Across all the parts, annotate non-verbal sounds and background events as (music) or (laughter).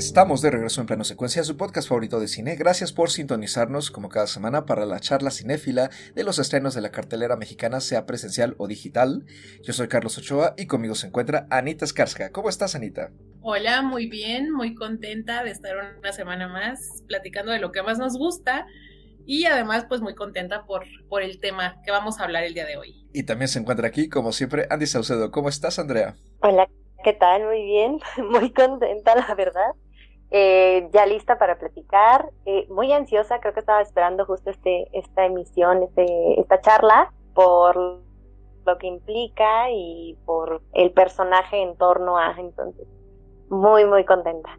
Estamos de regreso en plano secuencia, su podcast favorito de cine. Gracias por sintonizarnos como cada semana para la charla cinéfila de los estrenos de la cartelera mexicana, sea presencial o digital. Yo soy Carlos Ochoa y conmigo se encuentra Anita Escarska. ¿Cómo estás, Anita? Hola, muy bien, muy contenta de estar una semana más platicando de lo que más nos gusta y además pues muy contenta por, por el tema que vamos a hablar el día de hoy. Y también se encuentra aquí, como siempre, Andy Saucedo. ¿Cómo estás, Andrea? Hola, ¿qué tal? Muy bien, (laughs) muy contenta, la verdad. Eh, ya lista para platicar, eh, muy ansiosa, creo que estaba esperando justo este, esta emisión, este, esta charla, por lo que implica y por el personaje en torno a, entonces, muy, muy contenta.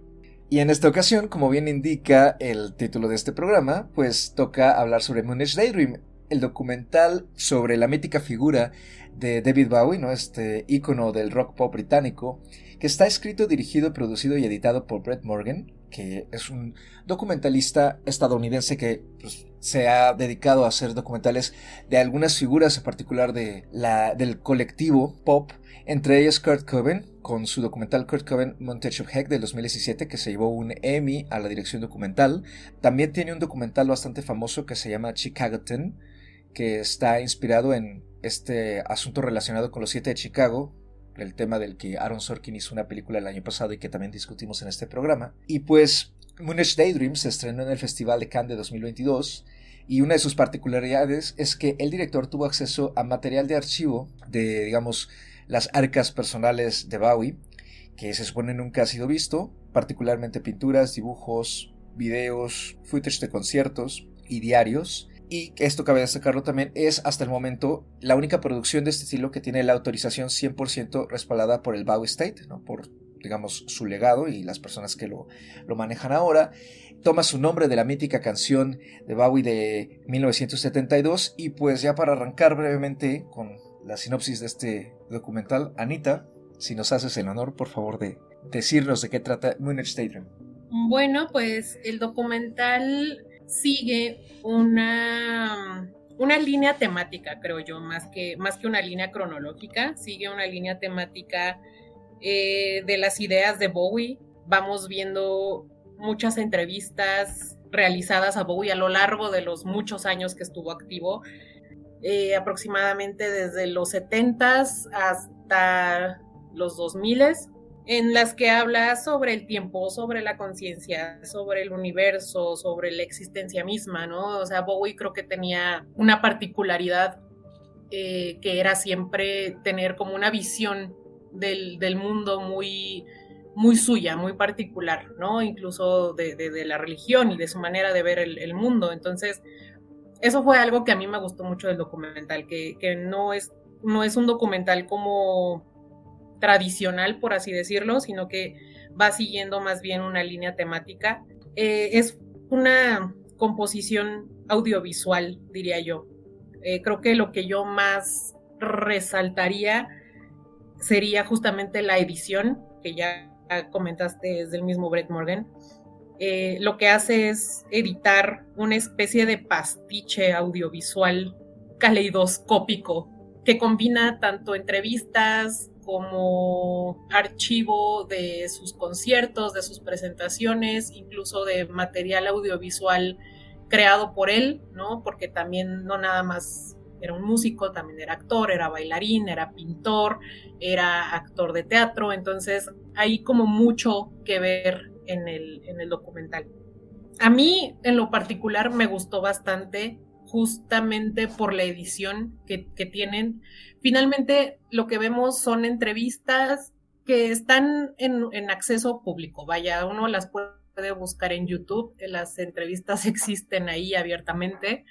Y en esta ocasión, como bien indica el título de este programa, pues toca hablar sobre Moonage Daydream, el documental sobre la mítica figura de David Bowie, ¿no? este ícono del rock pop británico, que está escrito, dirigido, producido y editado por Brett Morgan, que es un documentalista estadounidense que pues, se ha dedicado a hacer documentales de algunas figuras en particular de la, del colectivo pop, entre ellas Kurt Cobain, con su documental Kurt Cobain Montage of Heck del 2017 que se llevó un Emmy a la dirección documental. También tiene un documental bastante famoso que se llama Chicagoton, que está inspirado en este asunto relacionado con los siete de Chicago, el tema del que Aaron Sorkin hizo una película el año pasado y que también discutimos en este programa. Y pues Moonage Daydream se estrenó en el Festival de Cannes de 2022 y una de sus particularidades es que el director tuvo acceso a material de archivo de, digamos, las arcas personales de Bowie, que se supone nunca ha sido visto, particularmente pinturas, dibujos, videos, footage de conciertos y diarios, y esto cabe destacarlo también, es hasta el momento la única producción de este estilo que tiene la autorización 100% respaldada por el Bowie State, por digamos su legado y las personas que lo, lo manejan ahora. Toma su nombre de la mítica canción de Bowie de 1972 y pues ya para arrancar brevemente con la sinopsis de este documental, Anita, si nos haces el honor, por favor, de decirnos de qué trata Moonage Stadium. Bueno, pues el documental sigue una, una línea temática, creo yo, más que, más que una línea cronológica, sigue una línea temática eh, de las ideas de Bowie. Vamos viendo muchas entrevistas realizadas a Bowie a lo largo de los muchos años que estuvo activo, eh, aproximadamente desde los 70s hasta los 2000s en las que habla sobre el tiempo, sobre la conciencia, sobre el universo, sobre la existencia misma, ¿no? O sea, Bowie creo que tenía una particularidad eh, que era siempre tener como una visión del, mundo muy, muy suya, muy particular, ¿no? Incluso de, la religión y de su manera de ver el, mundo. Entonces, eso fue algo que a mí me gustó mucho del documental, que, que no, es, no es un documental como tradicional, por así decirlo, sino que va siguiendo más bien una línea temática. Eh, es una composición audiovisual, diría yo. Eh, creo que lo que yo más resaltaría sería justamente la edición, que ya comentaste es del mismo Brett Morgan. Eh, lo que hace es editar una especie de pastiche audiovisual caleidoscópico que combina tanto entrevistas, como archivo de sus conciertos, de sus presentaciones, incluso de material audiovisual creado por él, ¿no? Porque también no nada más era un músico, también era actor, era bailarín, era pintor, era actor de teatro, entonces hay como mucho que ver en el, en el documental. A mí en lo particular me gustó bastante justamente por la edición que, tienen. Finalmente, lo que vemos son entrevistas que están en, acceso público. Vaya, uno las puede buscar en YouTube, las entrevistas (laughs) existen ahí abiertamente,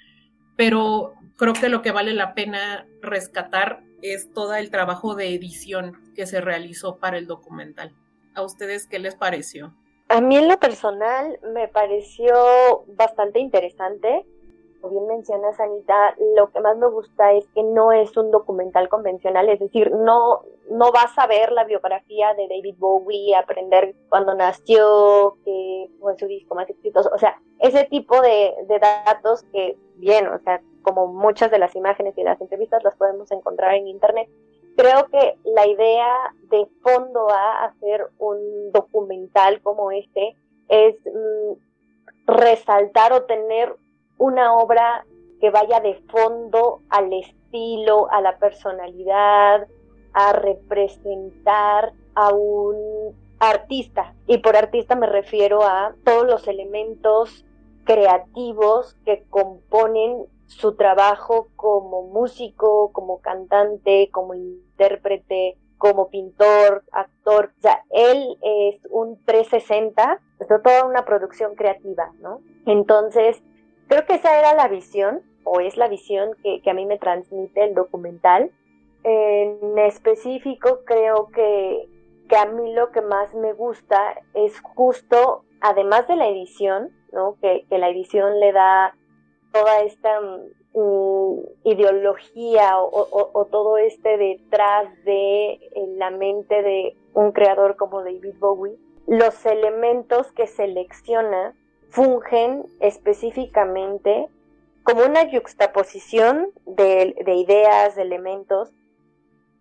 pero creo que lo que vale la pena rescatar es todo el trabajo de edición que se realizó para el documental. ¿A ustedes qué les pareció? A mí en lo personal me pareció bastante interesante como bien mencionas, Anita, lo que más me gusta es que no es un documental convencional, es decir, no, no vas a ver la biografía de David Bowie, aprender cuándo nació, que fue su disco más exitoso, o sea, ese tipo de, datos que, bien, o sea, como muchas de las imágenes y las entrevistas las podemos encontrar en internet. Creo que la idea de fondo a hacer un documental como este es mm, resaltar o tener una obra que vaya de fondo al estilo, a la personalidad, a representar a un artista. Y por artista me refiero a todos los elementos creativos que componen su trabajo como músico, como cantante, como intérprete, como pintor, actor. O sea, él es un 360, es toda una producción creativa, ¿no? Entonces, creo que esa era la visión, o es la visión que, a mí me transmite el documental. En específico, creo que, a mí lo que más me gusta es justo, además de la edición, ¿no? Que, la edición le da toda esta mm, ideología o, todo este detrás de la mente de un creador como David Bowie, los elementos que selecciona fungen específicamente como una yuxtaposición de, de ideas, de elementos,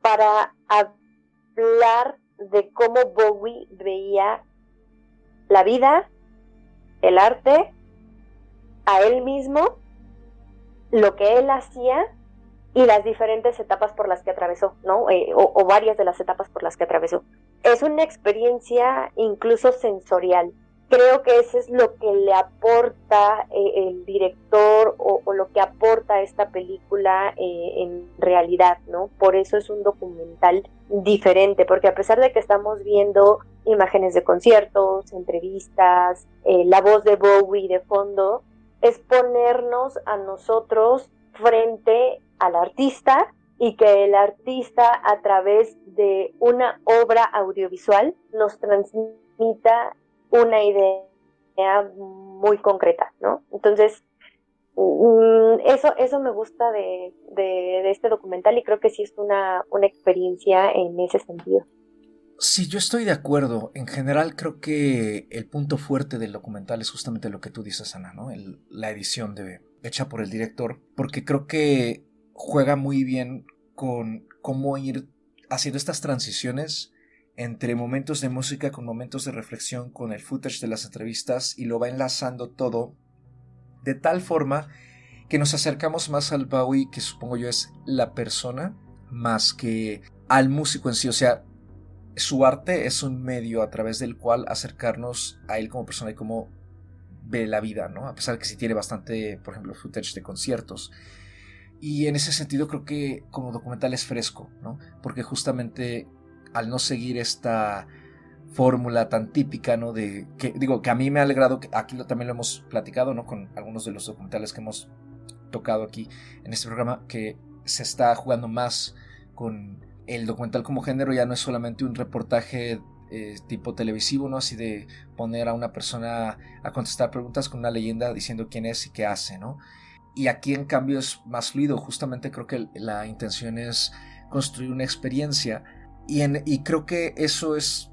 para hablar de cómo Bowie veía la vida, el arte, a él mismo, lo que él hacía y las diferentes etapas por las que atravesó, ¿no? Eh, o, varias de las etapas por las que atravesó. Es una experiencia incluso sensorial. Creo que eso es lo que le aporta eh, el director o, lo que aporta esta película eh, en realidad, ¿no? Por eso es un documental diferente, porque a pesar de que estamos viendo imágenes de conciertos, entrevistas, la voz de Bowie de fondo, es ponernos a nosotros frente al artista y que el artista a través de una obra audiovisual nos transmita una idea muy concreta, ¿no? Entonces, mm, eso, eso me gusta de, de, este documental y creo que sí es una, una experiencia en ese sentido. Sí, yo estoy de acuerdo. En general creo que el punto fuerte del documental es justamente lo que tú dices, Ana, ¿no? la edición de, hecha por el director, porque creo que juega muy bien con cómo ir haciendo estas transiciones entre momentos de música con momentos de reflexión con el footage de las entrevistas y lo va enlazando todo de tal forma que nos acercamos más al Bowie que supongo yo es la persona más que al músico en sí, o sea, su arte es un medio a través del cual acercarnos a él como persona y cómo ve la vida, ¿no? A pesar de que sí tiene bastante, por ejemplo, footage de conciertos. Y en ese sentido creo que como documental es fresco, ¿no? Porque justamente al no seguir esta fórmula tan típica, ¿no? De que digo que a mí me ha alegrado, que aquí también lo hemos platicado, ¿no? Con algunos de los documentales que hemos tocado aquí en este programa, que se está jugando más con el documental como género ya no es solamente un reportaje eh, tipo televisivo, ¿no? Así de poner a una persona a contestar preguntas con una leyenda diciendo quién es y qué hace, ¿no? Y aquí en cambio es más fluido, justamente creo que la intención es construir una experiencia y, y creo que eso es,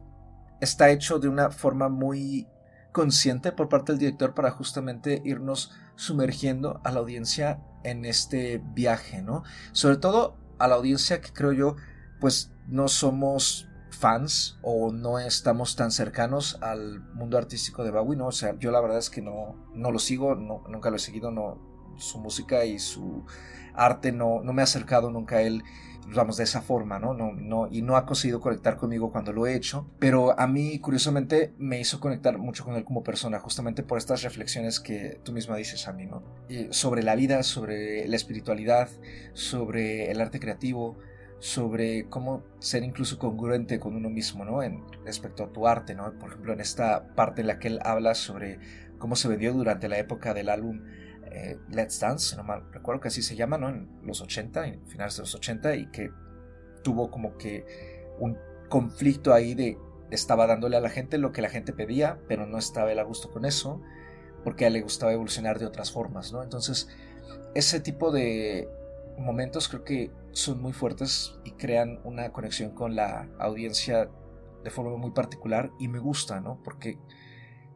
está hecho de una forma muy consciente por parte del director para justamente irnos sumergiendo a la audiencia en este viaje, ¿no? Sobre todo a la audiencia que creo yo pues no somos fans o no estamos tan cercanos al mundo artístico de Bowie, ¿no? O sea, yo la verdad es que no, no lo sigo, nunca lo he seguido, no, su música y su arte no, no me ha acercado nunca a él, vamos, de esa forma, ¿no? No, no, y no ha conseguido conectar conmigo cuando lo he hecho, pero a mí, curiosamente, me hizo conectar mucho con él como persona, justamente por estas reflexiones que tú misma dices a mí, ¿no? sobre la vida, sobre la espiritualidad, sobre el arte creativo, sobre cómo ser incluso congruente con uno mismo, ¿no? En, respecto a tu arte, ¿no? Por ejemplo, en esta parte en la que él habla sobre cómo se vendió durante la época del álbum eh, Let's Dance, no mal recuerdo que así se llama, ¿no? En los 80, en finales de los 80, y que tuvo como que un conflicto ahí de estaba dándole a la gente lo que la gente pedía, pero no estaba él a gusto con eso, porque a él le gustaba evolucionar de otras formas, ¿no? Entonces, ese tipo de momentos creo que son muy fuertes y crean una conexión con la audiencia de forma muy particular y me gusta, ¿no? Porque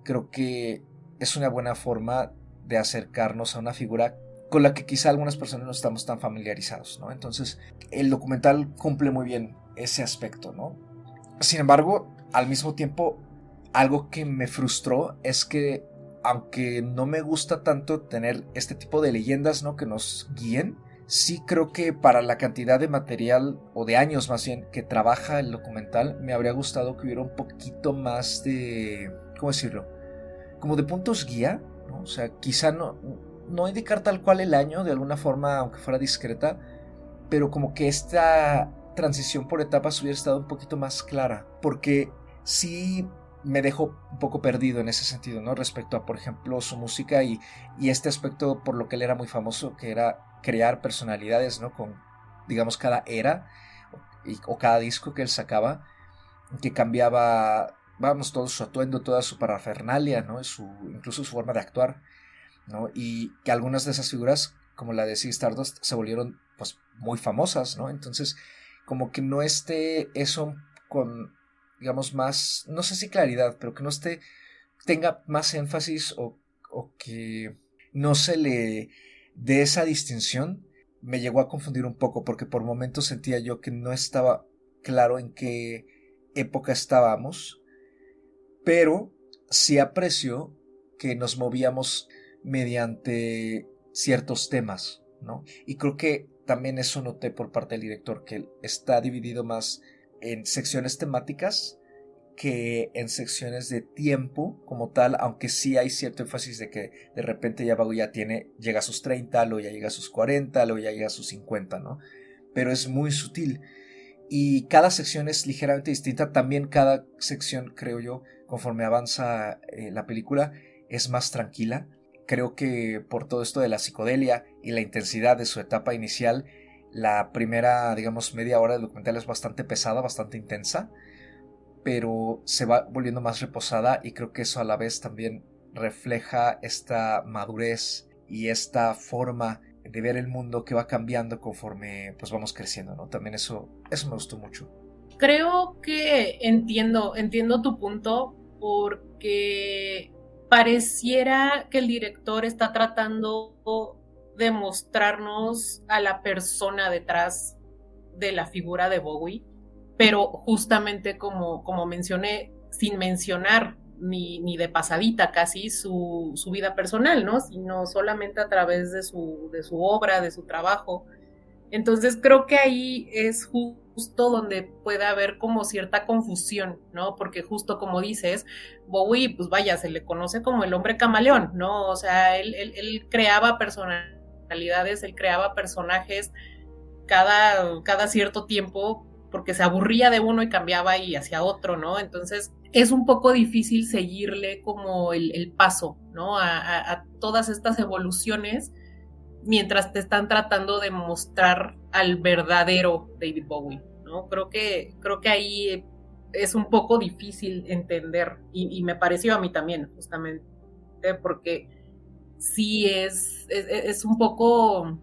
creo que es una buena forma de acercarnos a una figura con la que quizá algunas personas no estamos tan familiarizados, ¿no? Entonces, el documental cumple muy bien ese aspecto, ¿no? Sin embargo, al mismo tiempo, algo que me frustró es que aunque no me gusta tanto tener este tipo de leyendas, ¿no? Que nos guíen, sí creo que para la cantidad de material, o de años más bien, que trabaja el documental, me habría gustado que hubiera un poquito más de, ¿cómo decirlo? Como de puntos guía. O sea, quizá no, no indicar tal cual el año, de alguna forma, aunque fuera discreta, pero como que esta transición por etapas hubiera estado un poquito más clara, porque sí me dejó un poco perdido en ese sentido, ¿no? Respecto a, por ejemplo, su música y, y este aspecto por lo que él era muy famoso, que era crear personalidades, ¿no? Con, digamos, cada era o, cada disco que él sacaba, que cambiaba, vamos, todo su atuendo, toda su parafernalia, ¿no? Su, incluso su forma de actuar, ¿no? Y que algunas de esas figuras, como la de Sea Stardust, se volvieron, pues, muy famosas, ¿no? Entonces, como que no esté eso con digamos, más, no sé si claridad, pero que no esté, tenga más énfasis o, o que no se le dé esa distinción, me llegó a confundir un poco porque por momentos sentía yo que no estaba claro en qué época estábamos, pero sí aprecio que nos movíamos mediante ciertos temas, ¿no? Y creo que también eso noté por parte del director, que está dividido más en secciones temáticas que en secciones de tiempo como tal, aunque sí hay cierto énfasis de que de repente ya Bago ya tiene, llega a sus 30, luego ya llega a sus 40, luego ya llega a sus 50, ¿no? Pero es muy sutil. Y cada sección es ligeramente distinta, también cada sección, creo yo, conforme avanza eh, la película, es más tranquila. Creo que por todo esto de la psicodelia y la intensidad de su etapa inicial, la primera, digamos, media hora del documental es bastante pesada, bastante intensa, pero se va volviendo más reposada y creo que eso a la vez también refleja esta madurez y esta forma de ver el mundo que va cambiando conforme pues vamos creciendo, ¿no? También eso, eso me gustó mucho. Creo que entiendo, entiendo tu punto porque pareciera que el director está tratando demostrarnos a la persona detrás de la figura de Bowie, pero justamente como, como mencioné, sin mencionar ni, ni de pasadita casi su, su, vida personal, ¿no? Sino solamente a través de su, de su obra, de su trabajo. Entonces creo que ahí es justo donde puede haber como cierta confusión, ¿no? Porque justo como dices, Bowie, pues vaya, se le conoce como el hombre camaleón, ¿no? O sea, él, él, él creaba personalidades él creaba personajes cada, cada cierto tiempo porque se aburría de uno y cambiaba y hacia otro, ¿no? Entonces es un poco difícil seguirle como el, paso, ¿no? A, todas estas evoluciones mientras te están tratando de mostrar al verdadero David Bowie, ¿no? Creo que, creo que ahí es un poco difícil entender y, y me pareció a mí también, justamente, porque sí es, es, un poco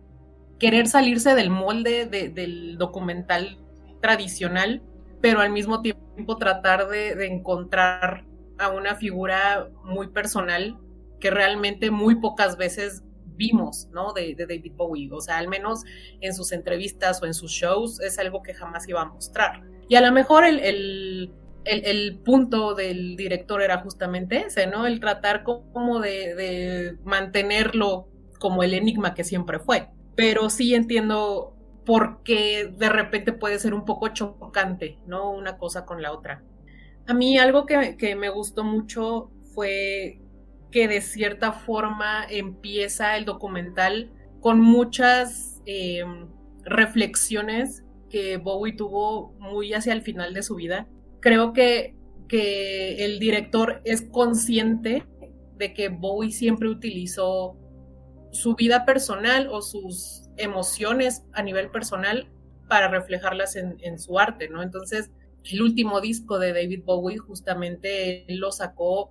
querer salirse del molde del documental tradicional, pero al mismo tiempo tratar de, encontrar a una figura muy personal que realmente muy pocas veces vimos, ¿no? De, David Bowie. O sea, al menos en sus entrevistas o en sus shows es algo que jamás iba a mostrar. Y a lo mejor el, el, punto del director era justamente ese, ¿no? El tratar como de, mantenerlo como el enigma que siempre fue. Pero sí entiendo por qué de repente puede ser un poco chocante, ¿no? Una cosa con la otra. A mí algo que, me gustó mucho fue que de cierta forma empieza el documental con muchas eh, reflexiones que Bowie tuvo muy hacia el final de su vida creo que, que el director es consciente de que Bowie siempre utilizó su vida personal o sus emociones a nivel personal para reflejarlas en, su arte, ¿no? Entonces, el último disco de David Bowie justamente lo sacó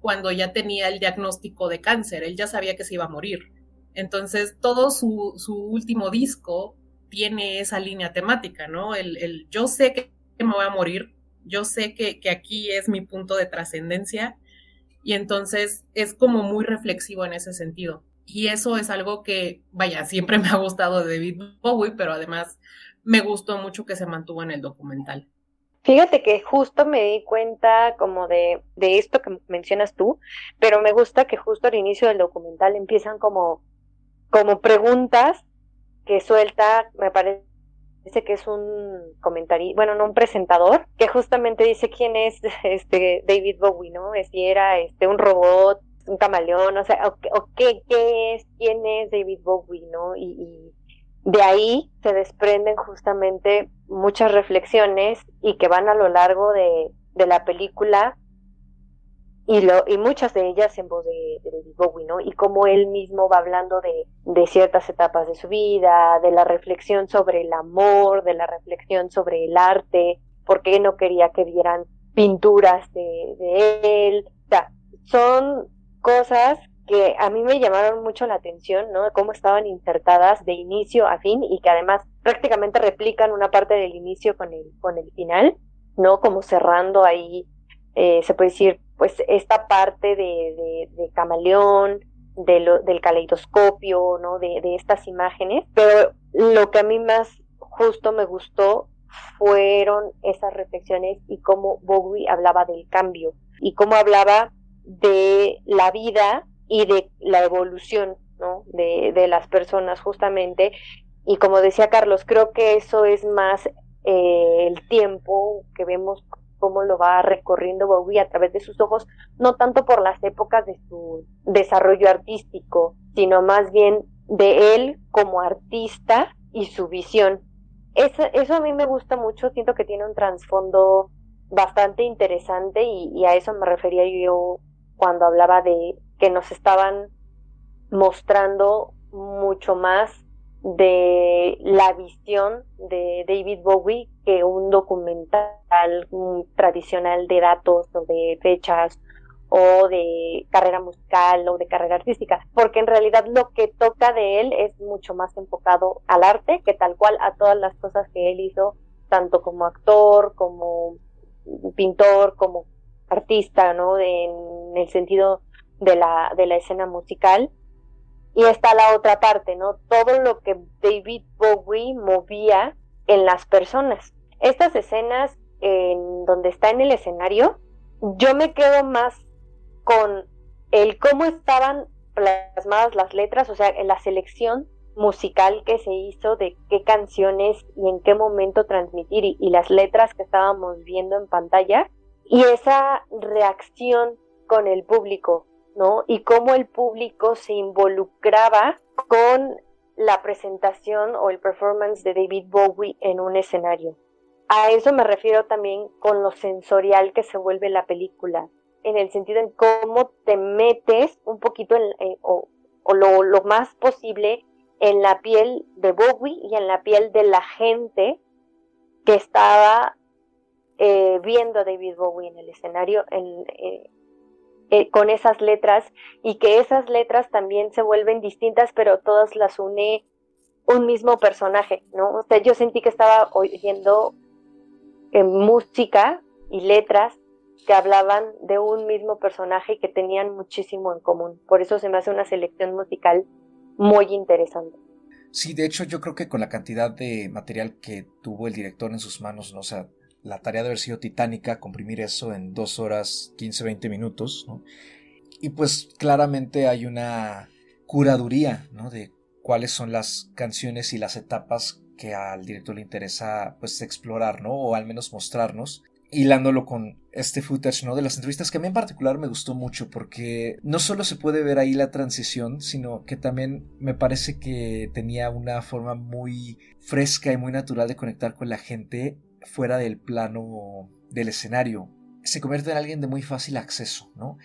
cuando ya tenía el diagnóstico de cáncer, él ya sabía que se iba a morir. Entonces, todo su, su último disco tiene esa línea temática, ¿no? El yo sé que me voy a morir, yo sé que, aquí es mi punto de trascendencia y entonces es como muy reflexivo en ese sentido. Y eso es algo que, vaya, siempre (laughs) me ha gustado de David Bowie, pero además me gustó mucho que se mantuvo en el documental. Fíjate que justo me di cuenta como de, de esto que mencionas tú, pero me gusta que justo al inicio del documental empiezan como, como preguntas que suelta, me parece que es un comentario, bueno, no un presentador, que justamente dice quién es (laughs) este David Bowie, ¿no? Si era este un robot, un camaleón, o sea, o, qué, qué es, quién es David Bowie, ¿no? Y, y de ahí se desprenden justamente muchas reflexiones y que van a lo largo de, de la película y, lo, y muchas de ellas en voz de, David Bowie, ¿no? Y cómo él mismo va hablando de, de, ciertas etapas de su vida, de la reflexión sobre el amor, de la reflexión sobre el arte, por qué no quería que vieran pinturas de, de él. O sea, son cosas que a mí me llamaron mucho la atención, ¿no? Cómo estaban insertadas de inicio a fin y que además prácticamente replican una parte del inicio con el, con el final, ¿no? Como cerrando ahí, eh, se puede decir, pues esta parte de, de, camaleón, de lo, del caleidoscopio, ¿no? De, de estas imágenes, pero lo que a mí más justo me gustó fueron esas reflexiones y cómo Bowie hablaba del cambio y cómo hablaba de la vida y de la evolución de, de las personas justamente. Y como decía Carlos, creo que eso es más eh, el tiempo que vemos cómo lo va recorriendo Bowie a través de sus ojos, no tanto por las épocas de su desarrollo artístico, sino más bien de él como artista y su visión. Eso, eso a mí me gusta mucho, siento que tiene un trasfondo bastante interesante y, a eso me refería yo cuando hablaba de que nos estaban mostrando mucho más de la visión de David Bowie que un documental tradicional de datos o de fechas o de carrera musical o de carrera artística, porque en realidad lo que toca de él es mucho más enfocado al arte que tal cual a todas las cosas que él hizo, tanto como actor, como pintor, como artista, ¿no? en el sentido de la, de la escena musical. Y está la otra parte, ¿no? Todo lo que David Bowie movía en las personas. Estas escenas en donde está en el escenario, yo me quedo más con el cómo estaban plasmadas las letras, o sea, en la selección musical que se hizo de qué canciones y en qué momento transmitir y las letras que estábamos viendo en pantalla y esa reacción con el público, ¿no? Y cómo el público se involucraba con la presentación o el performance de David Bowie en un escenario. A eso me refiero también con lo sensorial que se vuelve la película, en el sentido en cómo te metes un poquito en, o, lo, más posible en la piel de Bowie y en la piel de la gente que estaba eh, viendo a David Bowie en el escenario, en, eh, eh, con esas letras y que esas letras también se vuelven distintas, pero todas las une un mismo personaje, ¿no? O sea, yo sentí que estaba oyendo eh, música y letras que hablaban de un mismo personaje y que tenían muchísimo en común. Por eso se me hace una selección musical muy interesante. Sí, de hecho yo creo que con la cantidad de material que tuvo el director en sus manos, ¿no? o sea, la tarea de haber sido titánica, comprimir eso en dos horas 15, 20 minutos. Y pues claramente hay una curaduría, ¿no? De cuáles son las canciones y las etapas que al director le interesa pues explorar, ¿no? O al menos mostrarnos hilándolo con este footage, ¿no? De las entrevistas que a mí en particular me gustó mucho porque no solo se puede ver ahí la transición, sino que también me parece que tenía una forma muy fresca y muy natural de conectar con la gente fuera del plano del escenario. Se convierte en alguien de muy fácil acceso, ¿no?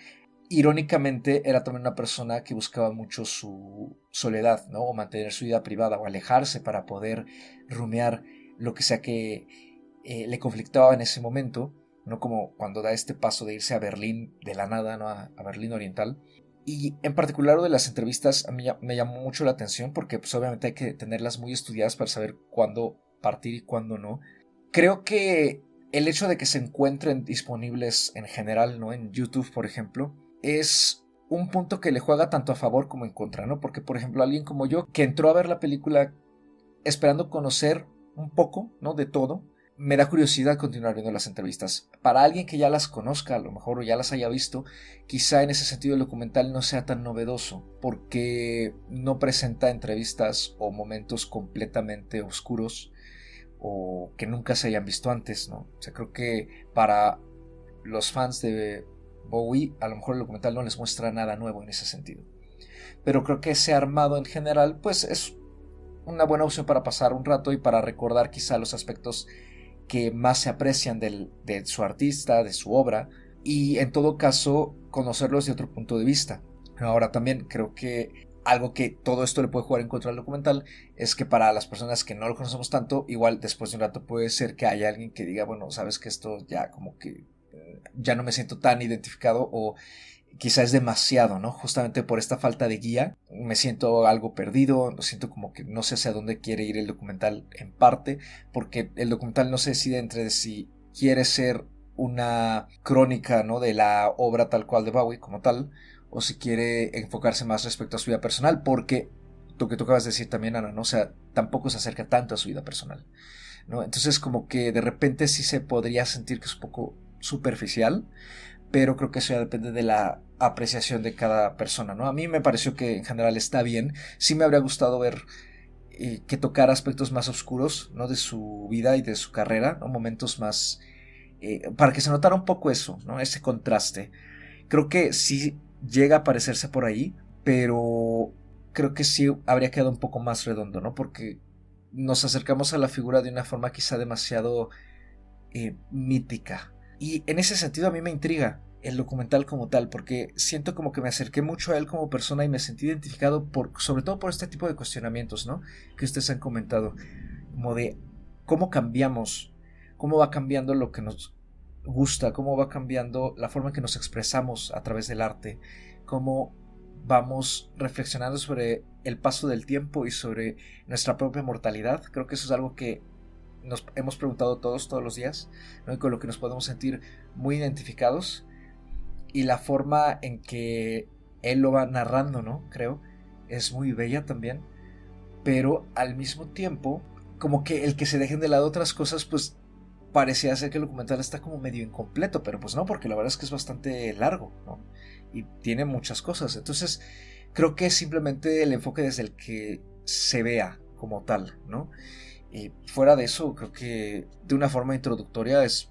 Irónicamente, era también una persona que buscaba mucho su soledad, ¿no? O mantener su vida privada, o alejarse para poder rumear lo que sea que eh, le conflictaba en ese momento, ¿no? Como cuando da este paso de irse a Berlín de la nada, ¿no? A, Berlín Oriental. Y en particular lo de las entrevistas a mí me llamó mucho la atención porque pues obviamente hay que tenerlas muy estudiadas para saber cuándo partir y cuándo no. Creo que el hecho de que se encuentren disponibles en general, ¿no? En YouTube, por ejemplo, es un punto que le juega tanto a favor como en contra, ¿no? Porque, por ejemplo, alguien como yo, que entró a ver la película esperando conocer un poco, ¿no? De todo, me da curiosidad continuar viendo las entrevistas. Para alguien que ya las conozca, a lo mejor o ya las haya visto, quizá en ese sentido el documental no sea tan novedoso, porque no presenta entrevistas o momentos completamente oscuros o que nunca se hayan visto antes, ¿no? O sea, creo que para los fans de Bowie, a lo mejor el documental no les muestra nada nuevo en ese sentido. Pero creo que ese armado en general, pues es una buena opción para pasar un rato y para recordar quizá los aspectos que más se aprecian de su artista, de su obra, y en todo caso conocerlos de otro punto de vista. Ahora también creo que algo que todo esto le puede jugar en contra del documental es que para las personas que no lo conocemos tanto, igual después de un rato puede ser que haya alguien que diga, bueno, sabes que esto ya como que eh, ya no me siento tan identificado o quizá es demasiado, ¿no? Justamente por esta falta de guía, me siento algo perdido, siento como que no sé hacia dónde quiere ir el documental en parte, porque el documental no se decide entre si quiere ser una crónica, ¿no? De la obra tal cual de Bowie como tal, o si quiere enfocarse más respecto a su vida personal, porque lo que tú acabas de decir también, Ana, ¿no? O sea, tampoco se acerca tanto a su vida personal, ¿no? Entonces como que de repente sí se podría sentir que es un poco superficial, pero creo que eso ya depende de la apreciación de cada persona, ¿no? A mí me pareció que en general está bien, sí me habría gustado ver eh, que tocara aspectos más oscuros, ¿no? De su vida y de su carrera, ¿no? Momentos más... Eh, para que se notara un poco eso, ¿no? Ese contraste. Creo que sí llega a parecerse por ahí, pero creo que sí habría quedado un poco más redondo, ¿no? Porque nos acercamos a la figura de una forma quizá demasiado eh, mítica, y en ese sentido a mí me intriga el documental como tal, porque siento como que me acerqué mucho a él como persona y me sentí identificado por, sobre todo por este tipo de cuestionamientos, ¿no? Que ustedes han comentado, como de cómo cambiamos, cómo va cambiando lo que nos gusta, cómo va cambiando la forma en que nos expresamos a través del arte, cómo vamos reflexionando sobre el paso del tiempo y sobre nuestra propia mortalidad. Creo que eso es algo que nos hemos preguntado todos, todos los días, y con lo que nos podemos sentir muy identificados. Y la forma en que él lo va narrando, ¿no? Creo, es muy bella también. Pero al mismo tiempo, como que el que se dejen de lado otras cosas, pues parecía ser que el documental está como medio incompleto, pero pues no, porque la verdad es que es bastante largo, ¿no? Y tiene muchas cosas. Entonces, creo que es simplemente el enfoque desde el que se vea como tal, ¿no? Y fuera de eso, creo que de una forma introductoria es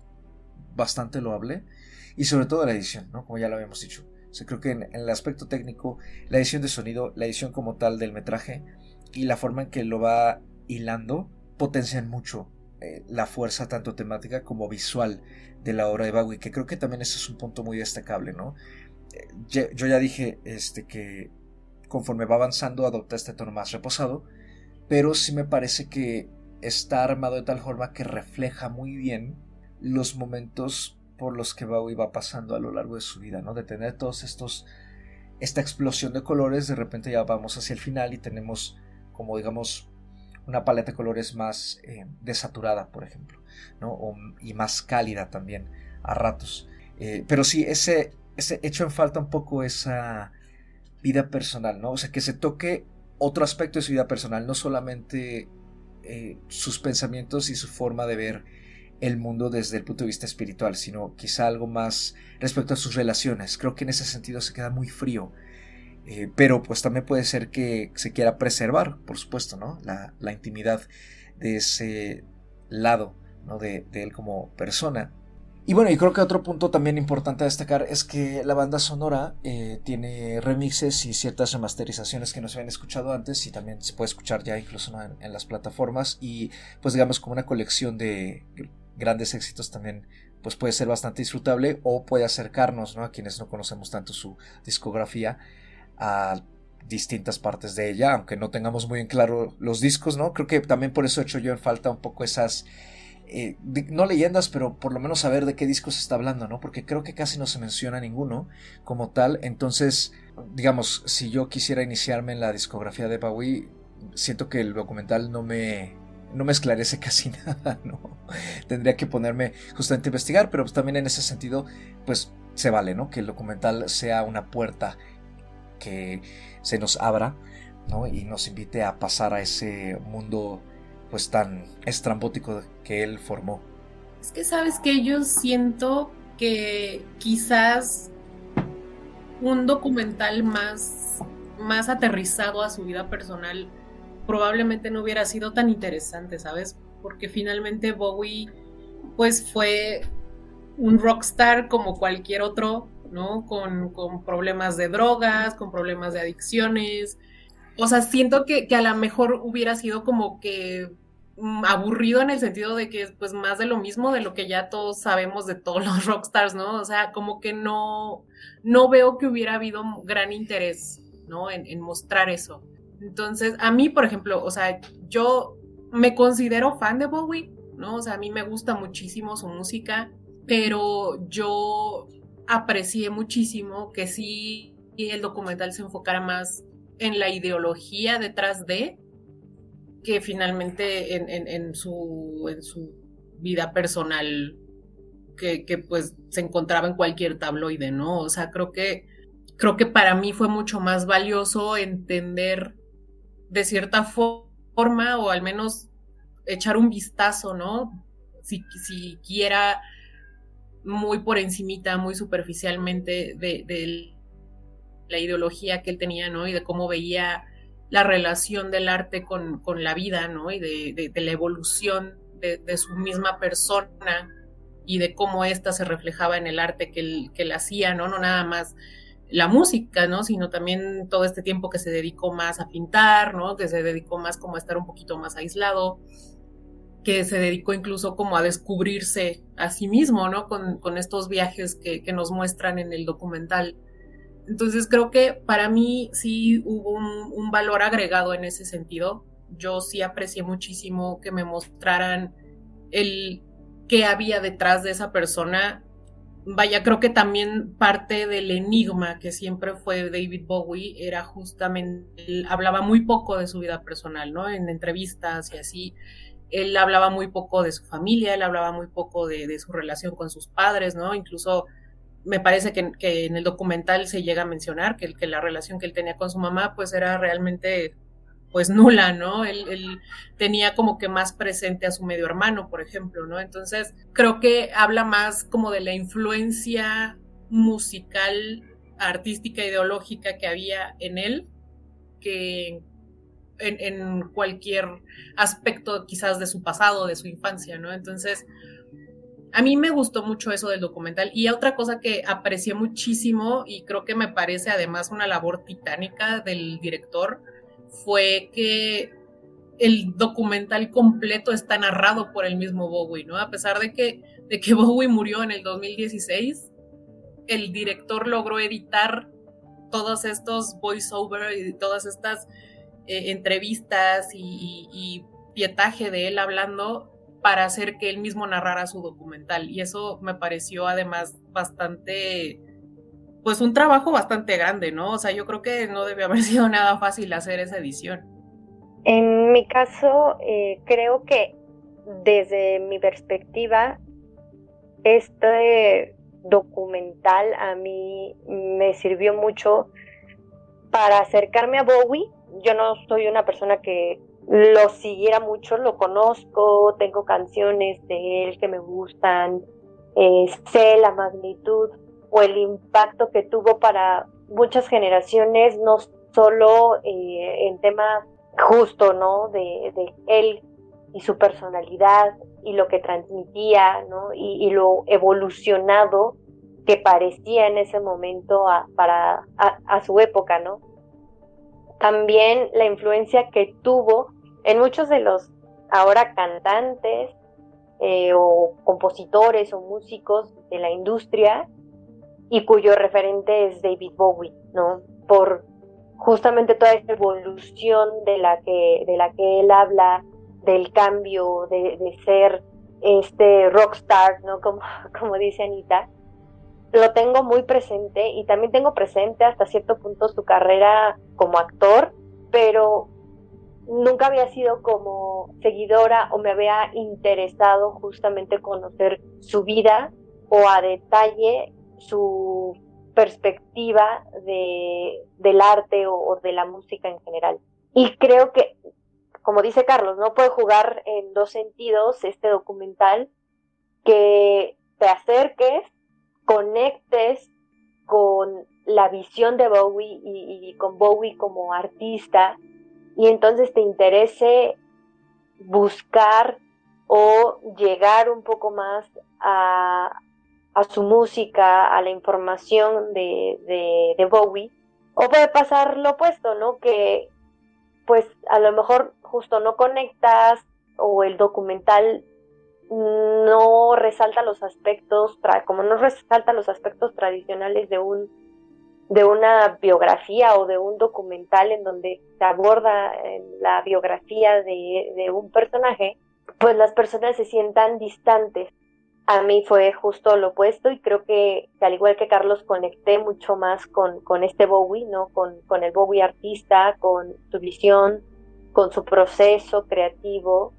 bastante loable. Y sobre todo la edición, ¿no? Como ya lo habíamos dicho. O creo que en, el aspecto técnico, la edición de sonido, la edición como tal del metraje y la forma en que lo va hilando potencian mucho eh, la fuerza tanto temática como visual de la obra de Bowie, que creo que también ese es un punto muy destacable, ¿no? Eh, yo ya dije este, que conforme va avanzando adopta este tono más reposado, pero sí me parece que está armado de tal forma que refleja muy bien los momentos por los que Bowie va pasando a lo largo de su vida, ¿no? De tener todos estos, esta explosión de colores, de repente ya vamos hacia el final y tenemos como digamos una paleta de colores más eh, desaturada, por ejemplo, ¿no? y más cálida también a ratos. Eh, pero sí, ese, ese hecho en falta un poco esa vida personal, ¿no? O sea, que se toque otro aspecto de su vida personal, no solamente eh, sus pensamientos y su forma de ver el mundo desde el punto de vista espiritual, sino quizá algo más respecto a sus relaciones. Creo que en ese sentido se queda muy frío. Eh, pero pues también puede ser que se quiera preservar, por supuesto, ¿no? La, intimidad de ese lado, ¿no? De, él como persona. Y bueno, y creo que otro punto también importante a destacar es que la banda sonora eh, tiene remixes y ciertas remasterizaciones que no se habían escuchado antes y también se puede escuchar ya incluso en, las plataformas y pues digamos como una colección de grandes éxitos también pues puede ser bastante disfrutable o puede acercarnos ¿no? a quienes no conocemos tanto su discografía a distintas partes de ella, aunque no tengamos muy en claro los discos, ¿no? Creo que también por eso he hecho yo en falta un poco esas eh, no leyendas, pero por lo menos saber de qué disco se está hablando, ¿no? Porque creo que casi no se menciona ninguno como tal. Entonces, digamos, si yo quisiera iniciarme en la discografía de Bowie, siento que el documental no me, no me esclarece (laughs) casi nada, ¿no? Tendría que ponerme justamente a investigar, pero pues también en ese sentido, pues se vale, ¿no? Que el documental sea una puerta que se nos abra, ¿no? Y nos invite a pasar a ese mundo pues tan estrambótico que él formó Es que sabes que yo siento que quizás un documental más, más aterrizado a su vida personal probablemente no hubiera sido tan interesante, ¿sabes? Porque finalmente Bowie pues fue un rockstar como cualquier otro, ¿no? Con, con problemas de drogas, con problemas de adicciones. O sea, siento que, que a lo mejor hubiera sido como que Mm, aburrido en el sentido de que es pues más de lo mismo de lo que ya todos sabemos de todos (laughs) los rockstars, ¿no? O sea, como que no, no veo que hubiera habido gran interés, ¿no? En, mostrar eso. Entonces, a mí, por ejemplo, o sea, yo me considero fan de Bowie, ¿no? O sea, a mí me gusta muchísimo su música, pero yo aprecié muchísimo que sí el documental se enfocara más en la ideología detrás de, que finalmente en, su, en su vida personal que, pues se encontraba en cualquier tabloide, ¿no? O sea, creo que, creo que para mí fue mucho más valioso entender de cierta forma o al menos echar un vistazo, ¿no? Si, siquiera muy por encimita, muy superficialmente de, de, la ideología que él tenía, ¿no? Y de cómo veía la relación del arte con, la vida, ¿no? Y de, la evolución de, su misma persona y de cómo ésta se reflejaba en el arte que él, que hacía, ¿no? No nada más la música, ¿no? Sino también todo este tiempo que se dedicó más a pintar, ¿no? Que se dedicó más como a estar un poquito más aislado, que se dedicó incluso como a descubrirse a sí mismo, ¿no? Con, estos viajes que, que nos muestran en el documental. Entonces creo que para mí sí hubo un, valor agregado en ese sentido. Yo sí aprecié muchísimo que me mostraran el qué había detrás de esa persona. Vaya, creo que también parte del enigma que siempre fue David Bowie era justamente, él hablaba muy poco de su vida personal, ¿no? En entrevistas y así. Él hablaba muy poco de su familia, él hablaba muy poco de, su relación con sus padres, ¿no? Incluso me parece que, en el documental se llega a mencionar que, la relación que él tenía con su mamá pues era realmente pues nula, ¿no? Él, tenía como que más presente a su medio hermano, por ejemplo, ¿no? Entonces creo que habla más como de la influencia musical, artística, ideológica que había en él que en, cualquier aspecto quizás de su pasado, de su infancia, ¿no? Entonces a mí me gustó mucho eso del documental y otra cosa que aprecié muchísimo y creo que me parece además una labor titánica del director fue que el documental completo está narrado por el mismo Bowie, ¿no? A pesar de que, de que (laughs) Bowie murió en el 2016, el director logró editar todos estos voiceovers y todas estas eh, entrevistas y, pietaje de él hablando para hacer que él mismo narrara su documental. Y eso me pareció además bastante, pues un trabajo bastante grande, ¿no? O sea, yo creo que no debe haber (laughs) sido nada fácil hacer esa edición. En mi caso, eh, creo que desde mi perspectiva, este documental a mí me sirvió mucho para acercarme a Bowie. Yo no soy una persona que lo siguiera mucho, lo conozco, tengo canciones de él que me gustan, eh, sé la magnitud o el impacto que tuvo para muchas generaciones, no solo eh, en tema justo, ¿no? De, él y su personalidad y lo que transmitía, ¿no? Y, lo evolucionado que parecía en ese momento para a su época, ¿no? También la influencia que tuvo en muchos de los ahora cantantes eh, o compositores o músicos de la industria y cuyo referente es David Bowie, ¿no? Por justamente toda esta evolución de la que, de la que él habla, del cambio, de, de ser este rockstar, ¿no? Como, (laughs) como dice Anita, lo tengo muy presente y también tengo presente hasta cierto punto su carrera como actor, pero nunca había sido como seguidora o me había interesado justamente conocer su vida o a detalle su perspectiva de, del arte o, de la música en general. Y creo que, como dice Carlos, no puede jugar en dos sentidos este documental que te acerques, conectes con la visión de Bowie y, con Bowie como artista y entonces te interese buscar o llegar un poco más a, su música, a la información de, de, Bowie, o puede pasar lo opuesto, ¿no? Que pues a lo mejor justo no conectas o el documental no resalta los aspectos, como no resalta los aspectos tradicionales de un de una biografía o de un documental en donde se aborda eh, la biografía de, un personaje, pues las personas se sientan distantes. A mí fue justo lo opuesto y creo que, al igual que Carlos conecté mucho más con, con este Bowie, ¿no? Con, con el Bowie artista, con su visión, con su proceso creativo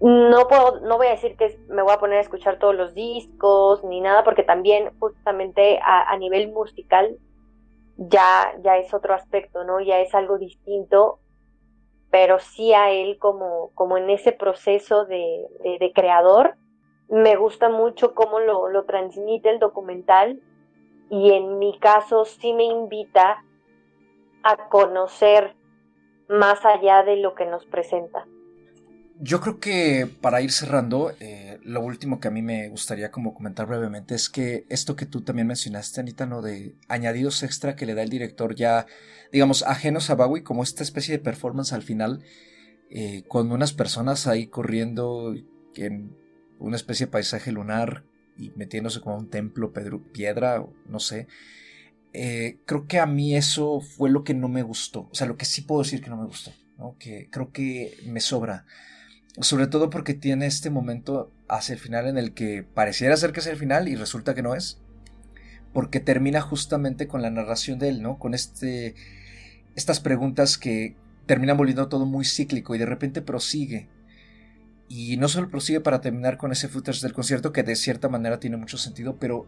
no puedo, no voy a decir que me voy a poner a escuchar todos los discos ni nada, porque también justamente a, nivel musical ya, ya es otro aspecto, ¿no? Ya es algo distinto, pero sí a él como, como en ese proceso de, de, creador, me gusta mucho cómo lo, lo transmite el documental y en mi caso sí me invita a conocer más allá de lo que nos presenta. Yo creo que para ir cerrando, eh, lo último que a mí me gustaría como comentar brevemente es que esto que tú también mencionaste, Anita, ¿no? De añadidos extra que le da el director ya, digamos, ajenos a Bowie, como esta especie de performance al final, eh, con unas personas ahí corriendo en una especie de paisaje lunar y metiéndose como un templo, piedra, no sé. Eh, creo que a mí eso fue lo que no me gustó. O sea, lo que sí puedo decir que no me gustó. Que creo que me sobra sobre todo porque tiene este momento hacia el final en el que pareciera ser que es el final y resulta que no es. Porque termina justamente con la narración de él, ¿no? Con este. Estas preguntas que terminan volviendo todo muy cíclico y de repente prosigue. Y no solo prosigue para terminar con ese footage del concierto, que de cierta manera tiene mucho sentido, pero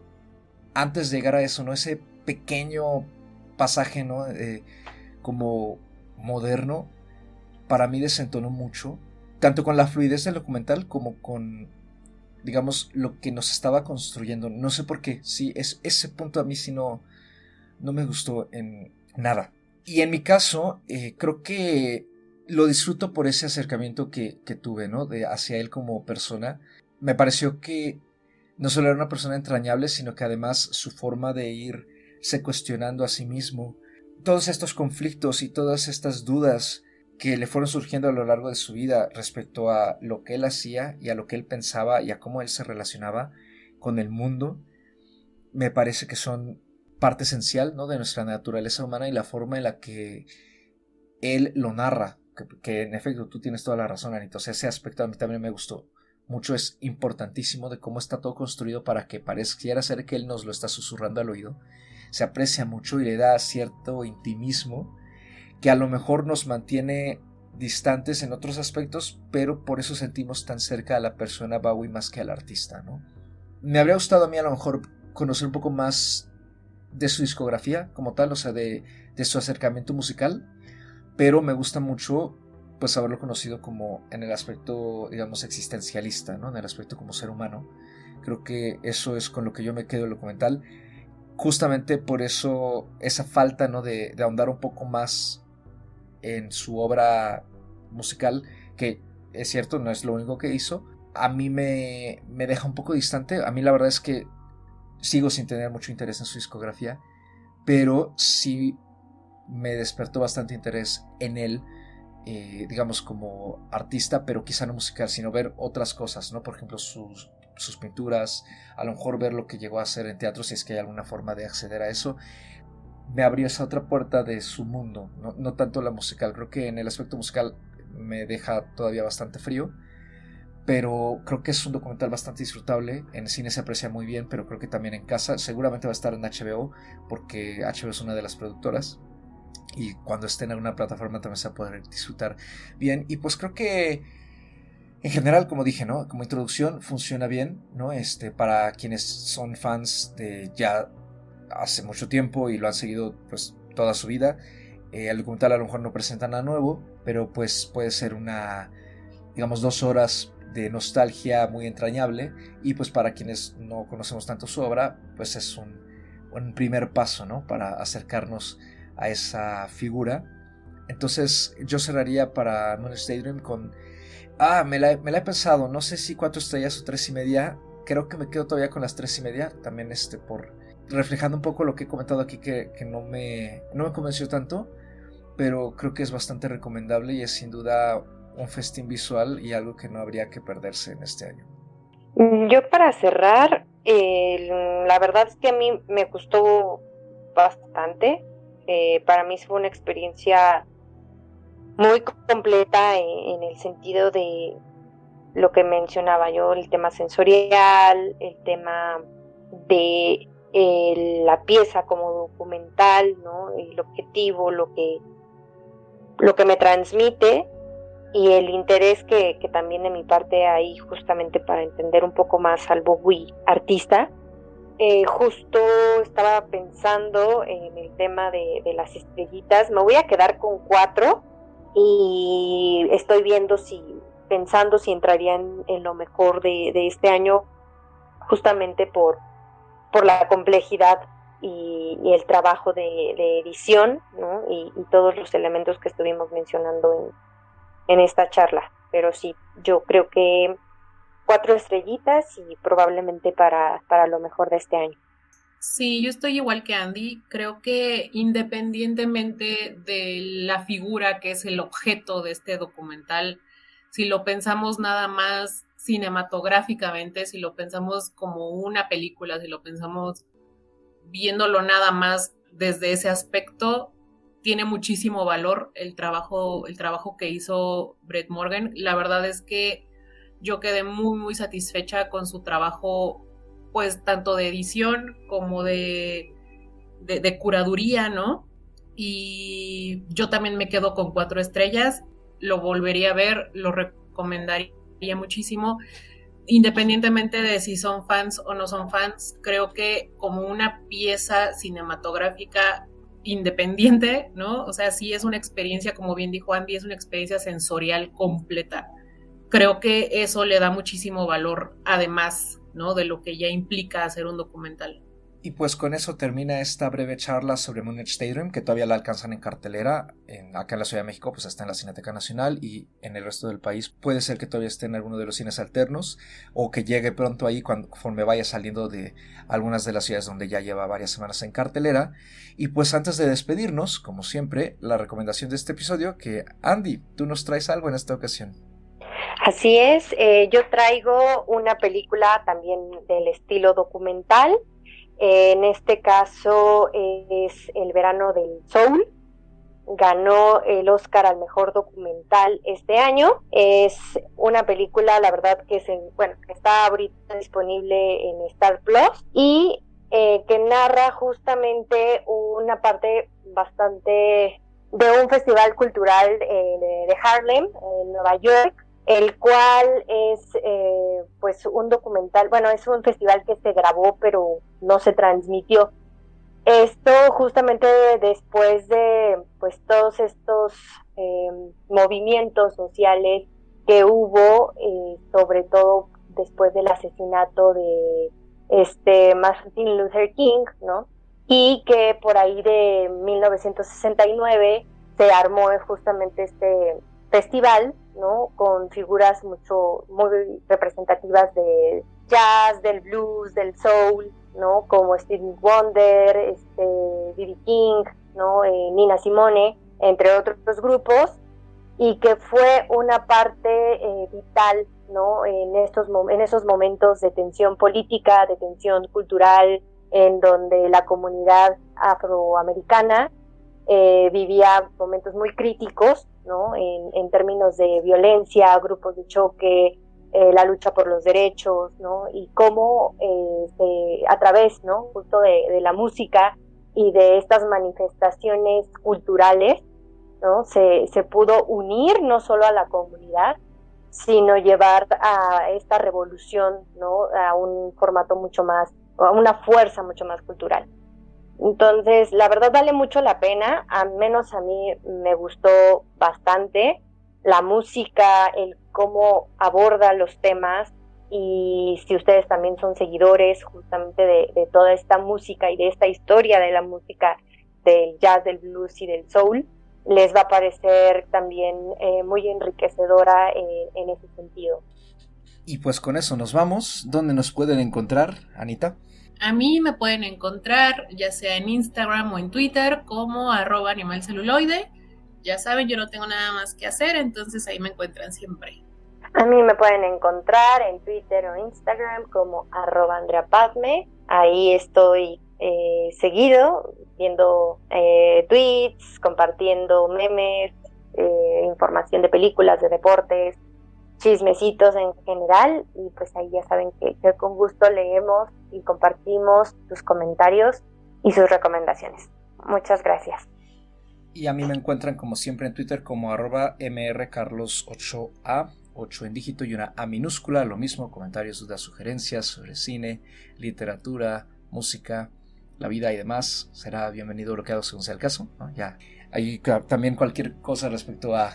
antes de llegar a eso, ¿no? Ese pequeño pasaje, ¿no? como moderno, para mí desentonó mucho tanto con la fluidez del documental como con, digamos, lo que nos estaba construyendo. No sé por qué, sí, es, ese punto a mí sí no, no me gustó en nada. Y en mi caso, eh, creo que lo disfruto por ese acercamiento que, que tuve, ¿no? De, hacia él como persona. Me pareció que no solo era una persona entrañable, sino que además su forma de irse cuestionando a sí mismo, todos estos conflictos y todas estas dudas que le fueron surgiendo a lo largo de su vida respecto a lo que él hacía y a lo que él pensaba y a cómo él se relacionaba con el mundo, me parece que son parte esencial ¿no? de nuestra naturaleza humana y la forma en la que él lo narra, que, en efecto tú tienes toda la razón, Anito, ese aspecto a mí también me gustó mucho, es importantísimo de cómo está todo construido para que pareciera ser que él nos lo está susurrando al oído, se aprecia mucho y le da cierto intimismo que a lo mejor nos mantiene distantes en otros aspectos, pero por eso sentimos tan cerca a la persona Bowie más que al artista, ¿no? Me habría gustado a mí a lo mejor conocer un poco más de su discografía como tal, o sea, de, su acercamiento musical, pero me gusta mucho pues haberlo conocido como en el aspecto, digamos, existencialista, ¿no? En el aspecto como ser humano. Creo que eso es con lo que yo me quedo el documental. Justamente por eso esa falta, ¿no? De ahondar un poco más en su obra musical, que es cierto, no es lo único que hizo, a mí me, me deja un poco distante. A mí la verdad es que sigo sin tener mucho interés en su discografía, pero sí me despertó bastante interés en él, eh, digamos como artista, pero quizá no musical, sino ver otras cosas, ¿no? Por ejemplo, sus, sus pinturas, a lo mejor ver lo que llegó a hacer en teatro, si es que hay alguna forma de acceder a eso me abrió esa otra puerta de su mundo, no, tanto la musical, creo que en el aspecto musical me deja todavía bastante frío, pero creo que es un documental bastante disfrutable, en cine se aprecia muy bien, pero creo que también en casa, seguramente va a estar en HBO, porque HBO es una de las productoras, y cuando esté en alguna plataforma también se va a poder disfrutar bien, y pues creo que en general, como dije, ¿no? Como introducción funciona bien, ¿no? Este, para quienes son fans de ya hace mucho tiempo y lo han seguido pues toda su vida. Eh, el documental a lo mejor no presenta nada nuevo, pero pues puede ser una, digamos, dos horas de nostalgia muy entrañable y pues para quienes no conocemos tanto su obra, pues es un, un primer paso, ¿no? Para acercarnos a esa figura. Entonces yo cerraría para Moonage Daydream con... Ah, me la, me la, he pensado, no sé si cuatro estrellas o tres y media. Creo que me quedo todavía con las tres y media, también este por... Reflejando un poco lo que he comentado aquí que, que no, me, no me convenció tanto, pero creo que es bastante recomendable y es sin duda un festín visual y algo que no habría que perderse en este año. Yo para cerrar, la verdad es que a mí me gustó bastante. Eh, para mí fue una experiencia muy completa en, el sentido de lo que mencionaba yo, el tema sensorial, el tema de la pieza como documental, ¿no? el objetivo, lo que, lo que me transmite y el interés que, que, también de mi parte hay justamente para entender un poco más al Bowie artista. Eh, justo estaba pensando en el tema de, de, las estrellitas. Me voy a quedar con cuatro y estoy viendo si, pensando si entrarían en lo mejor de, de, este año, justamente por, por la complejidad y, el trabajo de, de edición ¿no? y, y todos los elementos que estuvimos mencionando en, en esta charla. Pero sí, yo creo que cuatro estrellitas y probablemente para, para lo mejor de este año. Sí, yo estoy igual que Andy. Creo que independientemente de la figura que es el objeto de este documental, si lo pensamos nada más cinematográficamente, si lo pensamos como una película, si lo pensamos viéndolo nada más desde ese aspecto, tiene muchísimo valor el trabajo, el trabajo que hizo Brett Morgan. La verdad es que yo quedé muy, muy satisfecha con su trabajo, pues tanto de edición como de, de, curaduría, ¿no? Y yo también me quedo con cuatro estrellas, lo volvería a ver, lo recomendaría muchísimo independientemente de si son fans o no son fans, creo que como una pieza cinematográfica independiente, ¿no? O sea, sí es una experiencia, como bien dijo Andy, es una experiencia sensorial completa. Creo que eso le da muchísimo valor, además, ¿no? De lo que ya implica hacer un documental. Y pues con eso termina esta breve charla sobre Moonage Daydream, que todavía la alcanzan en cartelera. En, acá en la Ciudad de México, pues está en la Cineteca Nacional y en el resto del país puede ser que todavía esté en alguno de los cines alternos o que llegue pronto ahí cuando, conforme vaya saliendo de algunas de las ciudades donde ya lleva varias semanas en cartelera. Y pues antes de despedirnos, como siempre, la recomendación de este episodio, que Andy, tú nos traes algo en esta ocasión. Así es, eh, yo traigo una película también del estilo documental en este caso es El verano del Soul. Ganó el Oscar al mejor documental este año. Es una película, la verdad, que se, bueno, está ahorita disponible en Star Plus y eh, que narra justamente una parte bastante de un festival cultural eh, de Harlem, en Nueva York, el cual es eh, pues un documental, bueno, es un festival que se grabó pero no se transmitió. Esto justamente después de pues todos estos em, movimientos sociales que hubo, eh, sobre todo después del asesinato de este Martin Luther King, ¿no? Y que por ahí de 1969 se armó justamente este festival, ¿no? Con figuras mucho, muy representativas de jazz, del blues, del soul, ¿no? Como Stevie Wonder, este, B.B. King, ¿no? Eh, Nina Simone, entre otros grupos, y que fue una parte eh, vital, ¿no? En estos en esos momentos de tensión política, de tensión cultural, en donde la comunidad afroamericana eh, vivía momentos muy críticos, ¿no? En, términos de violencia, grupos de choque, eh, la lucha por los derechos, ¿no? Y cómo eh, a través, ¿no? Justo de, de, la música y de estas manifestaciones culturales, ¿no? Se, se pudo unir no solo a la comunidad, sino llevar a esta revolución, ¿no? A un formato mucho más, a una fuerza mucho más cultural. Entonces, la verdad vale mucho la pena, al menos a mí me gustó bastante. la música, el cómo aborda los temas y si ustedes también son seguidores justamente de, toda esta música y de esta historia de la música del jazz, del blues y del soul, les va a parecer también eh, muy enriquecedora eh, en ese sentido. Y pues con eso nos vamos. ¿Dónde nos pueden encontrar, Anita? A mí me pueden encontrar ya sea en Instagram o en Twitter como arroba animalceluloide. Ya saben, yo no tengo nada más que hacer, entonces ahí me encuentran siempre. A mí me pueden encontrar en Twitter o Instagram como arroba Andrea Ahí estoy eh, seguido viendo eh, tweets, compartiendo memes, eh, información de películas, de deportes, chismecitos en general y pues ahí ya saben que, que, con gusto leemos y compartimos sus comentarios y sus recomendaciones. Muchas gracias. Y a mí me encuentran como siempre en Twitter como arroba mrcarlos8a 8 en dígito y una A minúscula, lo mismo, comentarios, dudas, sugerencias sobre cine, literatura, música, la vida y demás, será bienvenido bloqueado según sea el caso. Ya hay también cualquier cosa respecto a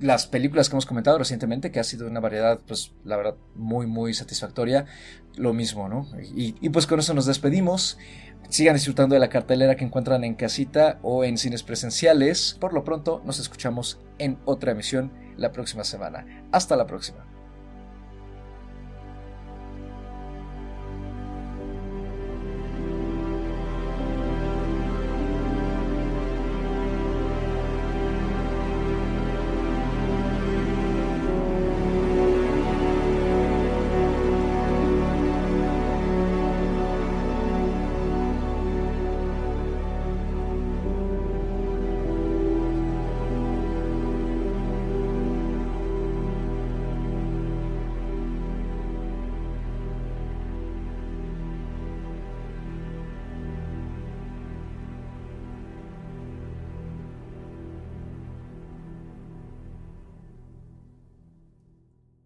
las películas que hemos comentado recientemente, que ha sido una variedad, pues la verdad, muy, muy satisfactoria. Lo mismo, ¿no? Y, pues con eso nos despedimos. Sigan disfrutando de la cartelera que encuentran en casita o en cines presenciales. Por lo pronto, nos escuchamos en otra emisión la próxima semana. Hasta la próxima.